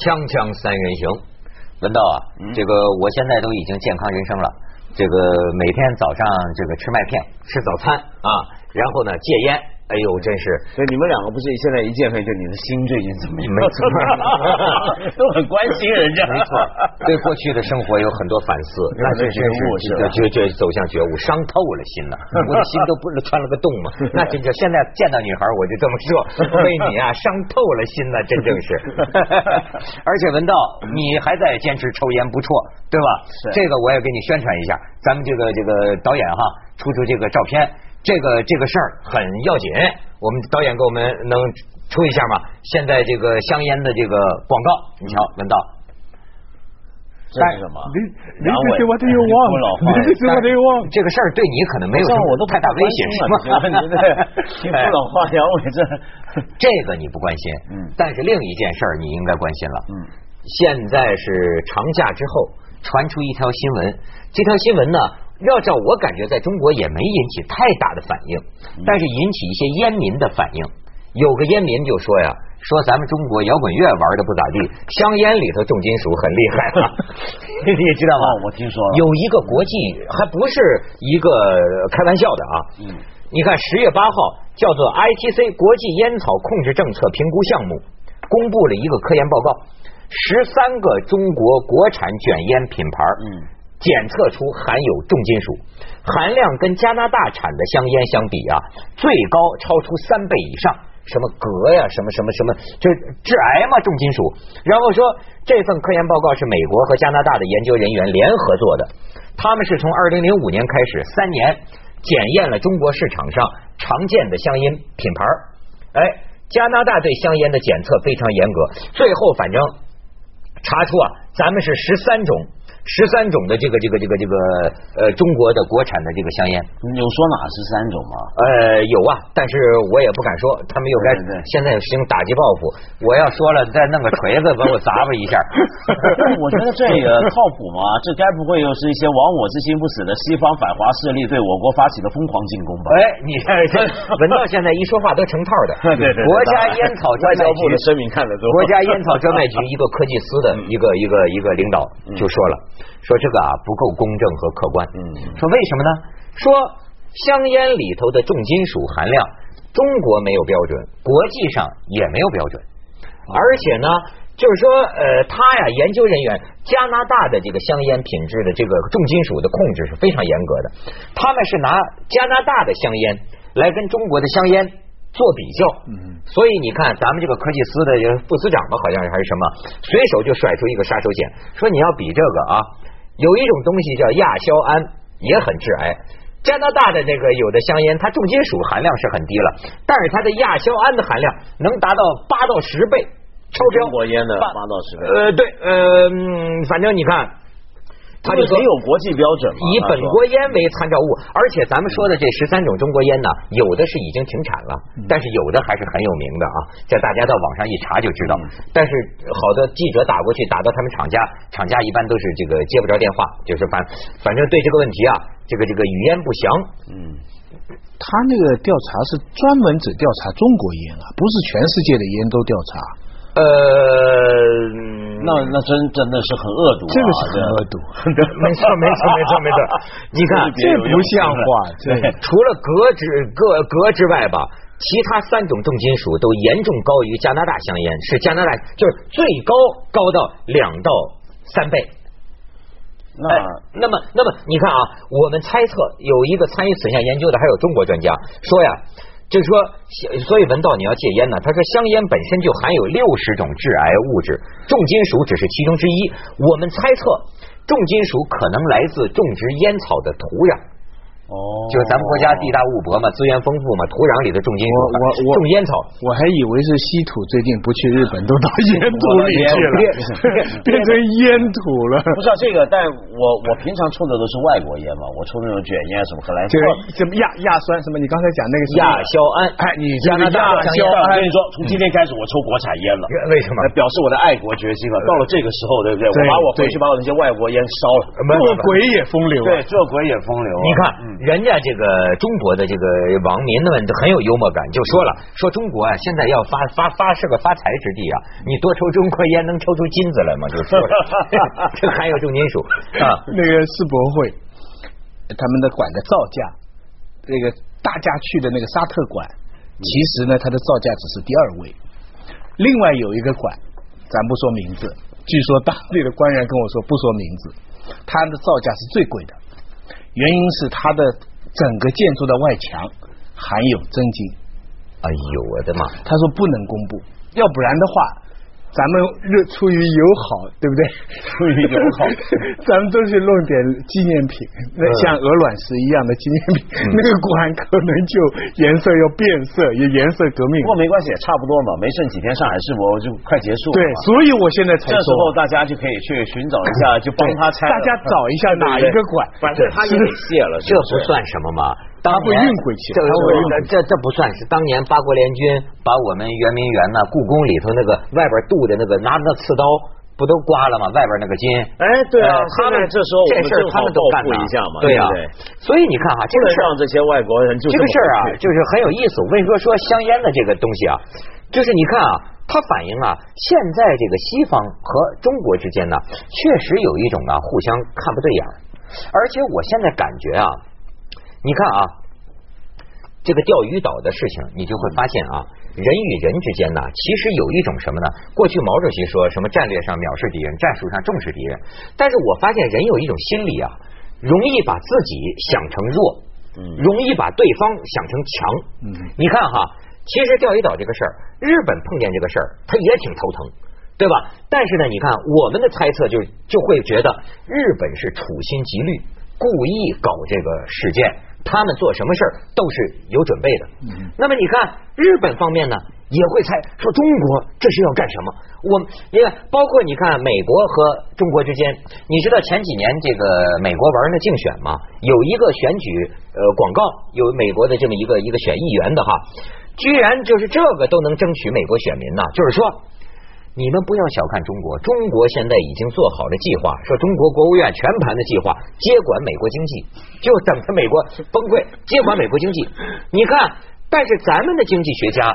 锵锵三人行，文道啊，这个我现在都已经健康人生了，这个每天早上这个吃麦片，吃早餐啊，然后呢戒烟。哎呦，真是！所以你们两个不是现在一见面就你的心最近怎么样？没错，都很关心人家。没错，对过去的生活有很多反思，那真是觉觉走向觉悟，伤透了心了。我的心都不是穿了个洞嘛？那真就现在见到女孩我就这么说，为你啊伤透了心了，真正是。而且文道，你还在坚持抽烟不错，对吧？这个我也给你宣传一下，咱们这个这个导演哈出出这个照片。这个这个事儿很要紧，我们导演给我们能出一下吗？现在这个香烟的这个广告，你瞧，闻道，这是什么？你你这些我都有忘，这个事儿对你可能没有什么太大威胁，是吗？你不老话杨伟这这个你不关心，嗯，但是另一件事儿你应该关心了，嗯，现在是长假之后传出一条新闻，这条新闻呢。要照我感觉，在中国也没引起太大的反应，但是引起一些烟民的反应。有个烟民就说呀，说咱们中国摇滚乐玩的不咋地，香烟里头重金属很厉害啊，你知道吗？我听说有一个国际，还不是一个开玩笑的啊。嗯，你看十月八号叫做 ITC 国际烟草控制政策评估项目公布了一个科研报告，十三个中国国产卷烟品牌。嗯。检测出含有重金属，含量跟加拿大产的香烟相比啊，最高超出三倍以上。什么镉呀，什么什么什么，就致癌嘛，重金属。然后说这份科研报告是美国和加拿大的研究人员联合做的，他们是从二零零五年开始三年检验了中国市场上常见的香烟品牌。哎，加拿大对香烟的检测非常严格，最后反正查出啊，咱们是十三种。十三种的这个这个这个这个呃中国的国产的这个香烟，有说哪十三种吗？呃有啊，但是我也不敢说，他们又该现在行打击报复，我要说了再弄个锤子把我砸吧一下。我觉得这个靠谱吗？这该不会又是一些亡我之心不死的西方反华势力对我国发起的疯狂进攻吧？哎，你看这文道现在一说话都成套的。对对。国家烟草专卖局 的声明看得多。国家烟草专卖局一个科技司的一个一个一个领导就说了。说这个啊不够公正和客观。嗯，说为什么呢？说香烟里头的重金属含量，中国没有标准，国际上也没有标准。而且呢，就是说，呃，他呀，研究人员加拿大的这个香烟品质的这个重金属的控制是非常严格的。他们是拿加拿大的香烟来跟中国的香烟。做比较，嗯所以你看，咱们这个科技司的副司长吧，好像还是什么，随手就甩出一个杀手锏，说你要比这个啊，有一种东西叫亚硝胺，也很致癌。加拿大的那个有的香烟，它重金属含量是很低了，但是它的亚硝胺的含量能达到八到十倍，超标。中国烟的八到十倍。呃，对，呃，反正你看。它就没有国际标准以本国烟为参照物，而且咱们说的这十三种中国烟呢，有的是已经停产了，但是有的还是很有名的啊。这大家到网上一查就知道。但是好多记者打过去，打到他们厂家，厂家一般都是这个接不着电话，就是反反正对这个问题啊，这个这个语焉不详。嗯，他那个调查是专门只调查中国烟啊，不是全世界的烟都调查。呃，那那真真的是很恶毒，这个是很恶毒，没错没错没错没错。你看，这不像话。对，除了镉之镉镉之外吧，其他三种重金属都严重高于加拿大香烟，是加拿大就是最高高到两到三倍。那那么那么你看啊，我们猜测有一个参与此项研究的还有中国专家说呀。就是说，所以文道你要戒烟呢。他说，香烟本身就含有六十种致癌物质，重金属只是其中之一。我们猜测，重金属可能来自种植烟草的土壤。哦，就是咱们国家地大物博嘛，资源丰富嘛，土壤里的重金属，我我种烟草，我还以为是稀土，最近不去日本都到烟土里去了，变成烟土了。不是这个，但我我平常抽的都是外国烟嘛，我抽那种卷烟什么荷兰，就是什么亚亚酸什么，你刚才讲那个亚硝胺，哎，你加拿大香烟，我跟你说，从今天开始我抽国产烟了，为什么？表示我的爱国决心了。到了这个时候，对不对？我把我回去把我那些外国烟烧了，做鬼也风流，对，做鬼也风流。你看。人家这个中国的这个网民们很有幽默感，就说了，说中国啊现在要发发发是个发财之地啊，你多抽中国烟能抽出金子来吗？就说 这含有重金属啊。那个世博会，他们的馆的造价，那个大家去的那个沙特馆，其实呢它的造价只是第二位。另外有一个馆，咱不说名字，据说当地的官员跟我说不说名字，它的造价是最贵的。原因是它的整个建筑的外墙含有真金，哎呦我的妈！他说不能公布，要不然的话。咱们热出于友好，对不对？出于友好，咱们都去弄点纪念品，那像鹅卵石一样的纪念品，那个馆可能就颜色要变色，也颜色革命。不过没关系，也差不多嘛，没剩几天，上海世博就快结束了。对，所以我现在才这时候大家就可以去寻找一下，就帮他拆。大家找一下哪一个馆，反正他也得卸了，这不算什么嘛。他会运回去，这这这不算是当年八国联军把我们圆明园呐、故宫里头那个外边镀的那个拿着那刺刀不都刮了吗？外边那个金，哎，对啊，他们这时候这事他们都干一下嘛，对呀。所以你看哈，这个事让这些外国人就这个事儿啊，就是很有意思。我跟你说，说香烟的这个东西啊，就是你看啊，它反映啊，现在这个西方和中国之间呢，确实有一种啊互相看不对眼儿，而且我现在感觉啊。你看啊，这个钓鱼岛的事情，你就会发现啊，人与人之间呢，其实有一种什么呢？过去毛主席说什么战略上藐视敌人，战术上重视敌人。但是我发现人有一种心理啊，容易把自己想成弱，容易把对方想成强。嗯，你看哈，其实钓鱼岛这个事儿，日本碰见这个事儿，他也挺头疼，对吧？但是呢，你看我们的猜测就就会觉得日本是处心积虑，故意搞这个事件。他们做什么事儿都是有准备的。那么你看日本方面呢，也会猜说中国这是要干什么？我你看，包括你看美国和中国之间，你知道前几年这个美国玩那竞选吗？有一个选举呃广告，有美国的这么一个一个选议员的哈，居然就是这个都能争取美国选民呢，就是说。你们不要小看中国，中国现在已经做好了计划，说中国国务院全盘的计划接管美国经济，就等着美国崩溃接管美国经济。你看，但是咱们的经济学家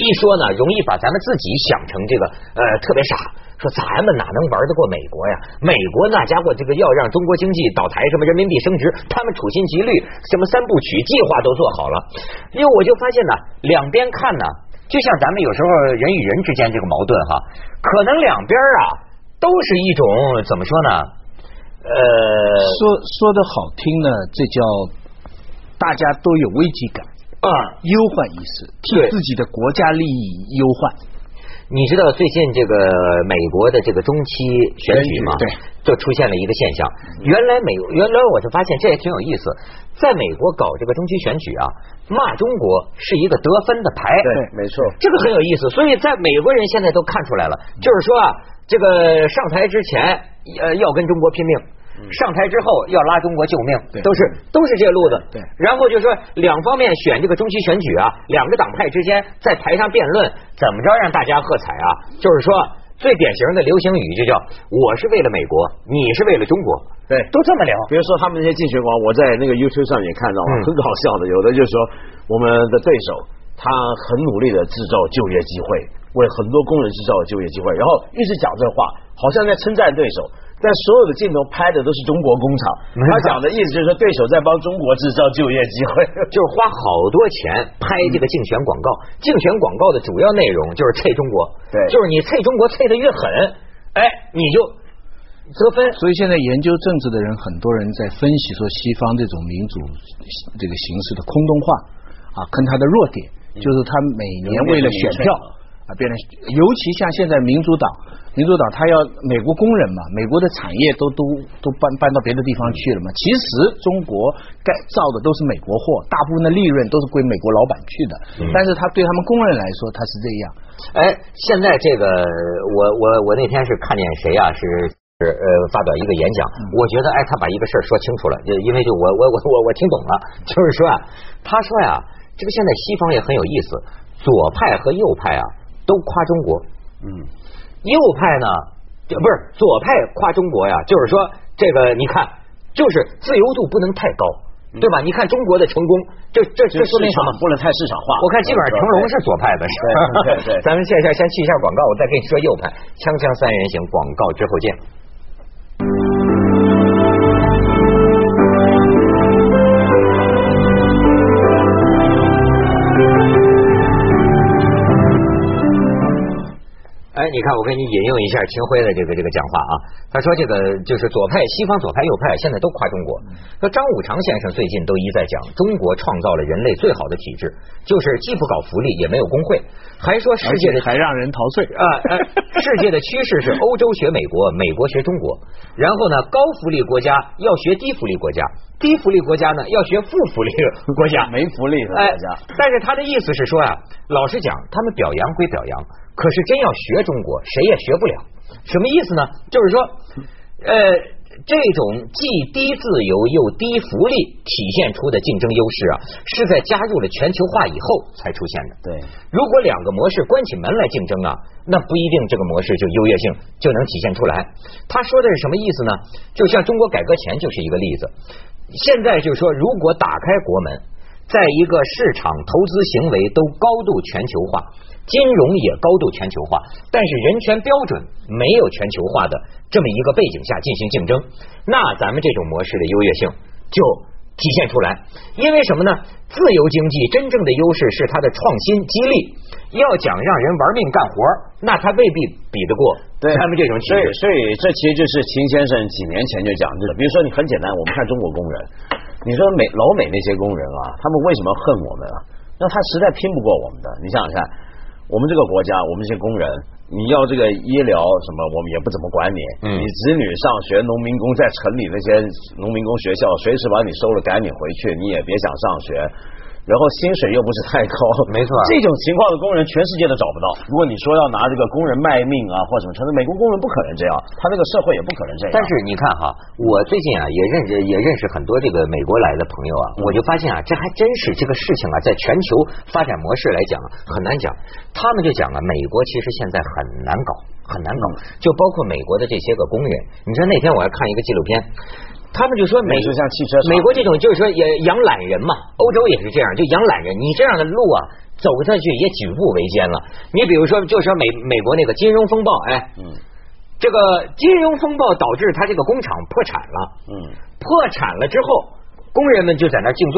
一说呢，容易把咱们自己想成这个呃特别傻，说咱们哪能玩得过美国呀？美国那家伙这个要让中国经济倒台，什么人民币升值，他们处心积虑，什么三部曲计划都做好了。因为我就发现呢，两边看呢。就像咱们有时候人与人之间这个矛盾哈，可能两边啊都是一种怎么说呢？呃，说说的好听呢，这叫大家都有危机感啊，忧患意识，替自己的国家利益忧患。你知道最近这个美国的这个中期选举吗？对，就出现了一个现象。原来美，原来我就发现这也挺有意思。在美国搞这个中期选举啊，骂中国是一个得分的牌。对，没错，这个很有意思。所以在美国人现在都看出来了，就是说啊，这个上台之前呃要跟中国拼命。上台之后要拉中国救命，都是都是这路子。对，然后就说两方面选这个中期选举啊，两个党派之间在台上辩论，怎么着让大家喝彩啊？就是说最典型的流行语就叫“我是为了美国，你是为了中国”。对，都这么聊。比如说他们那些竞选广我在那个 YouTube 上也看到了，很搞笑的。有的就是说我们的对手他很努力的制造就业机会，为很多工人制造就业机会，然后一直讲这话，好像在称赞对手。但所有的镜头拍的都是中国工厂，他讲的意思就是说对手在帮中国制造就业机会，就是花好多钱拍这个竞选广告。竞选广告的主要内容就是啐中国，对，就是你啐中国啐的越狠，哎，你就得分。所以现在研究政治的人，很多人在分析说西方这种民主这个形式的空洞化啊，跟它的弱点就是他每年为了选票啊，变成尤其像现在民主党。民主党他要美国工人嘛，美国的产业都都都搬搬到别的地方去了嘛。其实中国该造的都是美国货，大部分的利润都是归美国老板去的。但是他对他们工人来说，他是这样。哎，现在这个我我我那天是看见谁啊？是是呃发表一个演讲，我觉得哎他把一个事儿说清楚了，就因为就我我我我我听懂了，就是说啊，他说呀，这个现在西方也很有意思，左派和右派啊都夸中国，嗯。右派呢，不是左派夸中国呀，就是说这个你看，就是自由度不能太高，对吧？你看中国的成功，这这这说明什么？不能太市场化。我看基本上成龙是左派的，是吧？对对。咱们现在先去一下广告，我再跟你说右派。锵锵三人行，广告之后见。哎，你看，我给你引用一下秦晖的这个这个讲话啊。他说：“这个就是左派、西方左派、右派现在都夸中国。说张五常先生最近都一再讲，中国创造了人类最好的体制，就是既不搞福利，也没有工会，还说世界的还让人陶醉啊。世界的趋势是欧洲学美国，美国学中国。然后呢，高福利国家要学低福利国家，低福利国家呢要学负福利国家，没福利的国家。但是他的意思是说啊，老实讲，他们表扬归表扬。”可是真要学中国，谁也学不了。什么意思呢？就是说，呃，这种既低自由又低福利体现出的竞争优势啊，是在加入了全球化以后才出现的。对，如果两个模式关起门来竞争啊，那不一定这个模式就优越性就能体现出来。他说的是什么意思呢？就像中国改革前就是一个例子。现在就是说，如果打开国门，在一个市场投资行为都高度全球化。金融也高度全球化，但是人权标准没有全球化的这么一个背景下进行竞争，那咱们这种模式的优越性就体现出来。因为什么呢？自由经济真正的优势是它的创新激励。要讲让人玩命干活，那他未必比得过他们这种。所以，所以这其实就是秦先生几年前就讲的。比如说，你很简单，我们看中国工人，你说美老美那些工人啊，他们为什么恨我们啊？那他实在拼不过我们的。你想想看。我们这个国家，我们这些工人，你要这个医疗什么，我们也不怎么管你。你子女上学，农民工在城里那些农民工学校，随时把你收了，赶紧回去，你也别想上学。然后薪水又不是太高，没错，这种情况的工人全世界都找不到。如果你说要拿这个工人卖命啊，或什么，成美国工人不可能这样，他那个社会也不可能这样。但是你看哈，我最近啊也认识也认识很多这个美国来的朋友啊，我就发现啊，这还真是这个事情啊，在全球发展模式来讲很难讲。他们就讲啊，美国其实现在很难搞，很难搞，就包括美国的这些个工人。你说那天我还看一个纪录片。他们就说美就像汽车美国这种就是说也养懒人嘛，欧洲也是这样，就养懒人。你这样的路啊，走下去也举步维艰了。你比如说，就说美美国那个金融风暴，哎，嗯，这个金融风暴导致他这个工厂破产了，嗯，破产了之后，工人们就在那静坐，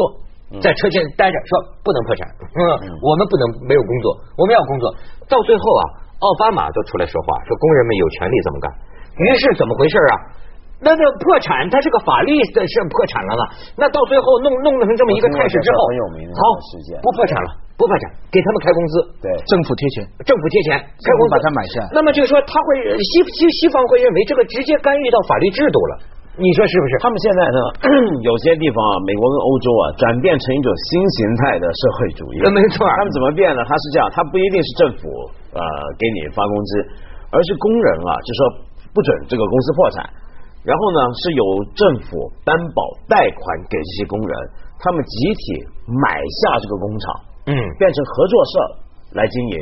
在车间待着，说不能破产，嗯，我们不能没有工作，我们要工作。到最后啊，奥巴马都出来说话，说工人们有权利这么干。于是怎么回事啊？那这破产，它是个法律的是破产了嘛？那到最后弄弄成这么一个态势之后，好，不破产了，不破产，给他们开工资，对，政府贴钱，政府贴钱，开工把它买下。那么就是说，他会西西西方会认为这个直接干预到法律制度了，你说是不是？他们现在呢，有些地方啊，美国跟欧洲啊，转变成一种新形态的社会主义。没错，他们怎么变呢？他是这样，他不一定是政府呃给你发工资，而是工人啊，就说不准这个公司破产。然后呢，是由政府担保贷款给这些工人，他们集体买下这个工厂，嗯，变成合作社来经营。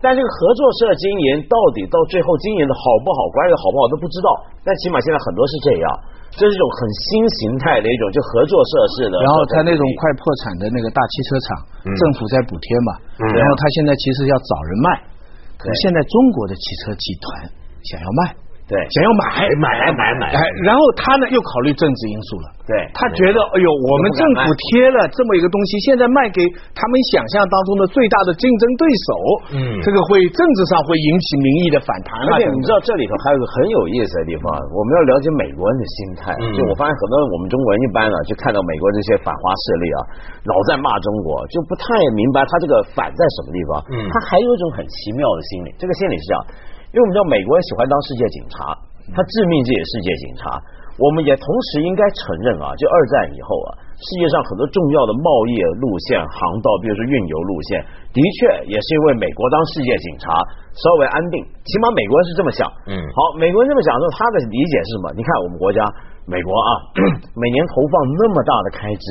但这个合作社经营到底到最后经营的好不好，管理的好不好都不知道。但起码现在很多是这样，这是一种很新形态的一种就合作社式的。然后他那种快破产的那个大汽车厂，政府在补贴嘛，然后他现在其实要找人卖，可现在中国的汽车集团想要卖。对，想要买买买买买，然后他呢又考虑政治因素了。对，他觉得哎呦，我们政府贴了这么一个东西，现在卖给他们想象当中的最大的竞争对手，嗯，这个会政治上会引起民意的反弹。而且你知道这里头还有个很有意思的地方，我们要了解美国人的心态。就我发现很多我们中国人一般呢，就看到美国这些反华势力啊，老在骂中国，就不太明白他这个反在什么地方。嗯，他还有一种很奇妙的心理，这个心理是这样。因为我们知道美国人喜欢当世界警察，他致命这也世界警察。我们也同时应该承认啊，就二战以后啊，世界上很多重要的贸易路线、航道，比如说运油路线，的确也是因为美国当世界警察稍微安定，起码美国人是这么想。嗯，好，美国人这么想之后，他的理解是什么？你看我们国家美国啊，每年投放那么大的开支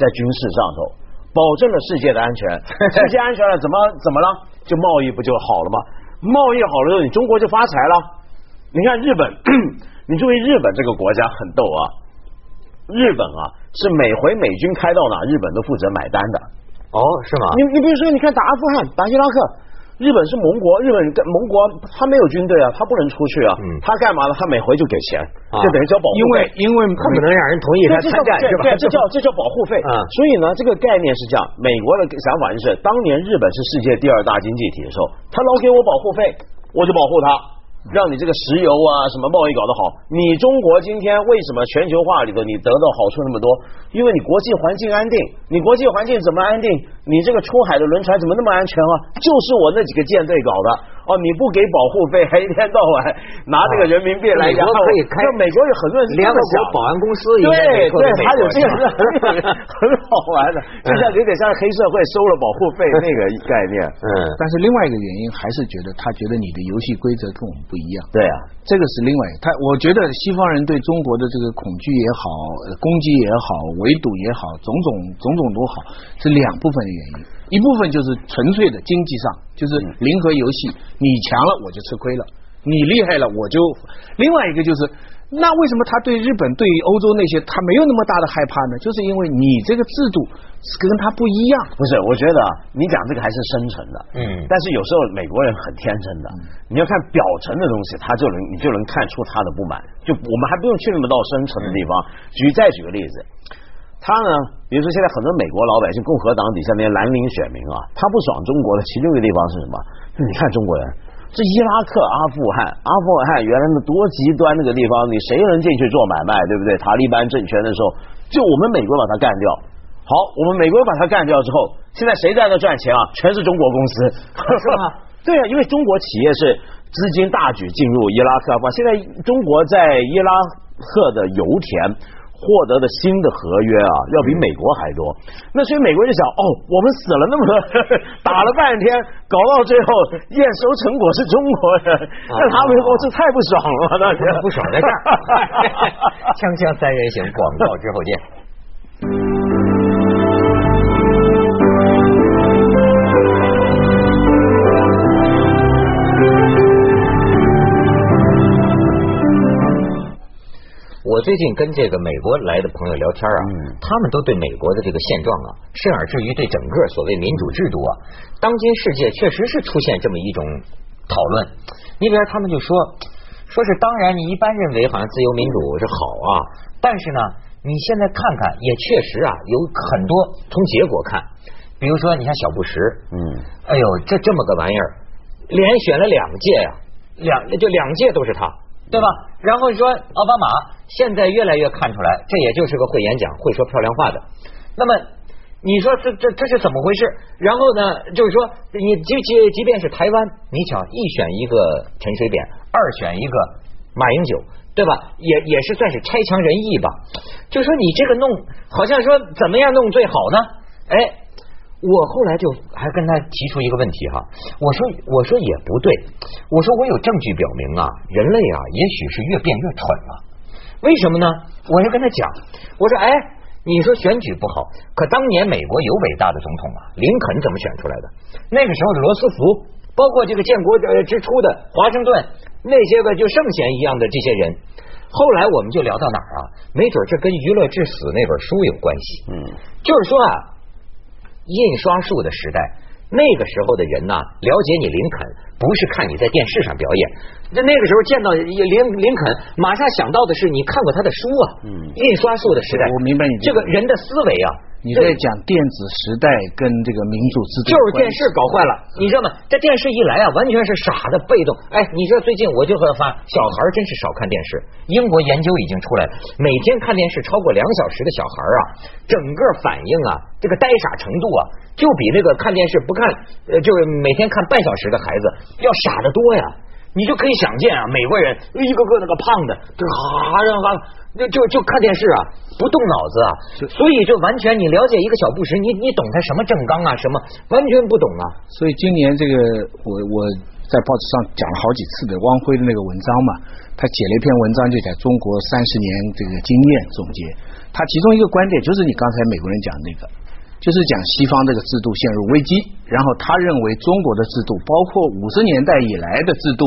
在军事上头，保证了世界的安全，世界安全了，怎么怎么了？就贸易不就好了吗？贸易好了之后，你中国就发财了。你看日本，你注意日本这个国家很逗啊。日本啊，是每回美军开到哪，日本都负责买单的。哦，是吗？你你比如说，你看打阿富汗、打伊拉克。日本是盟国，日本跟盟国他没有军队啊，他不能出去啊，他干嘛呢？他每回就给钱，就等于交保护费，因为因为不可能让人同意他参战是吧？这叫 这叫保护费啊。所以呢，这个概念是这样，美国的想法就是，当年日本是世界第二大经济体的时候，他老给我保护费，我就保护他。让你这个石油啊什么贸易搞得好，你中国今天为什么全球化里头你得到好处那么多？因为你国际环境安定，你国际环境怎么安定？你这个出海的轮船怎么那么安全啊？就是我那几个舰队搞的。哦，你不给保护费，还 一天到晚拿这个人民币来，然后可以开。美国有很多人联合国保安公司，对对，他有这个是 很好玩的，就像有点像黑社会收了保护费 那个概念。嗯，但是另外一个原因还是觉得他觉得你的游戏规则跟我们不一样。对啊，这个是另外他，我觉得西方人对中国的这个恐惧也好，攻击也好，围堵也好，种种种种都好，是两部分的原因。一部分就是纯粹的经济上，就是零和游戏，你强了我就吃亏了，你厉害了我就。另外一个就是，那为什么他对日本、对于欧洲那些他没有那么大的害怕呢？就是因为你这个制度是跟他不一样。不是，我觉得你讲这个还是深层的，嗯。但是有时候美国人很天真的，你要看表层的东西，他就能你就能看出他的不满。就我们还不用去那么到深层的地方。举再举个例子。他呢？比如说，现在很多美国老百姓、共和党底下那些蓝领选民啊，他不爽中国的其中一个地方是什么？你看中国人，这伊拉克、阿富汗、阿富汗原来那多极端那个地方，你谁能进去做买卖，对不对？塔利班政权的时候，就我们美国把他干掉。好，我们美国把他干掉之后，现在谁在那赚钱啊？全是中国公司，是吗？对啊，因为中国企业是资金大举进入伊拉克、阿富汗，现在中国在伊拉克的油田。获得的新的合约啊，要比美国还多。那所以美国就想，哦，我们死了那么多，打了半天，搞到最后验收成果是中国人，那他们说这太不爽了，那不爽在这儿。锵锵三人行，广告之后见。最近跟这个美国来的朋友聊天啊，他们都对美国的这个现状啊，甚而至于对整个所谓民主制度啊，当今世界确实是出现这么一种讨论。你比如他们就说，说是当然你一般认为好像自由民主是好啊，但是呢，你现在看看也确实啊，有很多从结果看，比如说你看小布什，嗯，哎呦这这么个玩意儿，连选了两届呀，两就两届都是他。对吧？然后说奥巴马现在越来越看出来，这也就是个会演讲、会说漂亮话的。那么你说这这这是怎么回事？然后呢，就是说你即即即便是台湾，你瞧一选一个陈水扁，二选一个马英九，对吧？也也是算是差强人意吧。就说你这个弄，好像说怎么样弄最好呢？哎。我后来就还跟他提出一个问题哈，我说我说也不对，我说我有证据表明啊，人类啊也许是越变越蠢了，为什么呢？我就跟他讲，我说哎，你说选举不好，可当年美国有伟大的总统啊，林肯怎么选出来的？那个时候的罗斯福，包括这个建国呃之初的华盛顿，那些个就圣贤一样的这些人，后来我们就聊到哪儿啊？没准这跟《娱乐至死》那本书有关系，嗯，就是说啊。印刷术的时代，那个时候的人呢，了解你林肯不是看你在电视上表演，那那个时候见到林林肯，马上想到的是你看过他的书啊。嗯，印刷术的时代，我明白你这个人的思维啊。你在讲电子时代跟这个民主制度，就是电视搞坏了，你知道吗？这电视一来啊，完全是傻的被动。哎，你说最近我就会发，小孩真是少看电视。英国研究已经出来了，每天看电视超过两小时的小孩啊，整个反应啊，这个呆傻程度啊，就比那个看电视不看，呃，就是每天看半小时的孩子要傻得多呀。你就可以想见啊，美国人一个个那个胖的，这哈让哈，就就就看电视啊，不动脑子啊，所以就完全你了解一个小布什，你你懂他什么正纲啊，什么完全不懂啊。所以今年这个我我在报纸上讲了好几次的汪辉的那个文章嘛，他写了一篇文章，就讲中国三十年这个经验总结，他其中一个观点就是你刚才美国人讲那个。就是讲西方这个制度陷入危机，然后他认为中国的制度，包括五十年代以来的制度，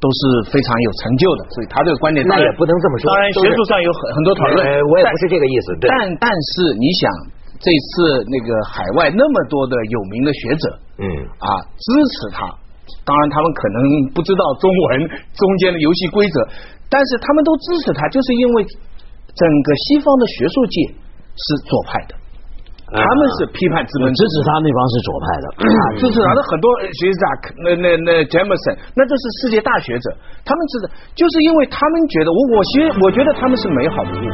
都都是非常有成就的，所以他这个观点那也不能这么说。当然，学术上有很很多讨论。我也不是这个意思。但但是你想，这次那个海外那么多的有名的学者，嗯啊，支持他。当然，他们可能不知道中文中间的游戏规则，但是他们都支持他，就是因为整个西方的学术界是左派的。他们是批判资本，支持他那帮是左派的，支持他的很多学者，那那那杰姆森，那都是世界大学者，他们知道，就是因为他们觉得，我我其实我觉得他们是美好的误会，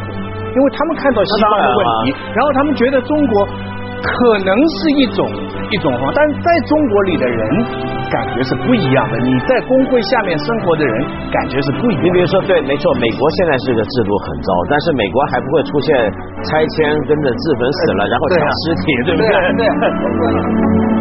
因为他们看到西方的问题，然后他们觉得中国。可能是一种一种方，但在中国里的人感觉是不一样的。你在工会下面生活的人感觉是不一样。你比如说，对，没错，美国现在是个制度很糟，但是美国还不会出现拆迁跟着自焚死了，然后抢尸体，对不对？对。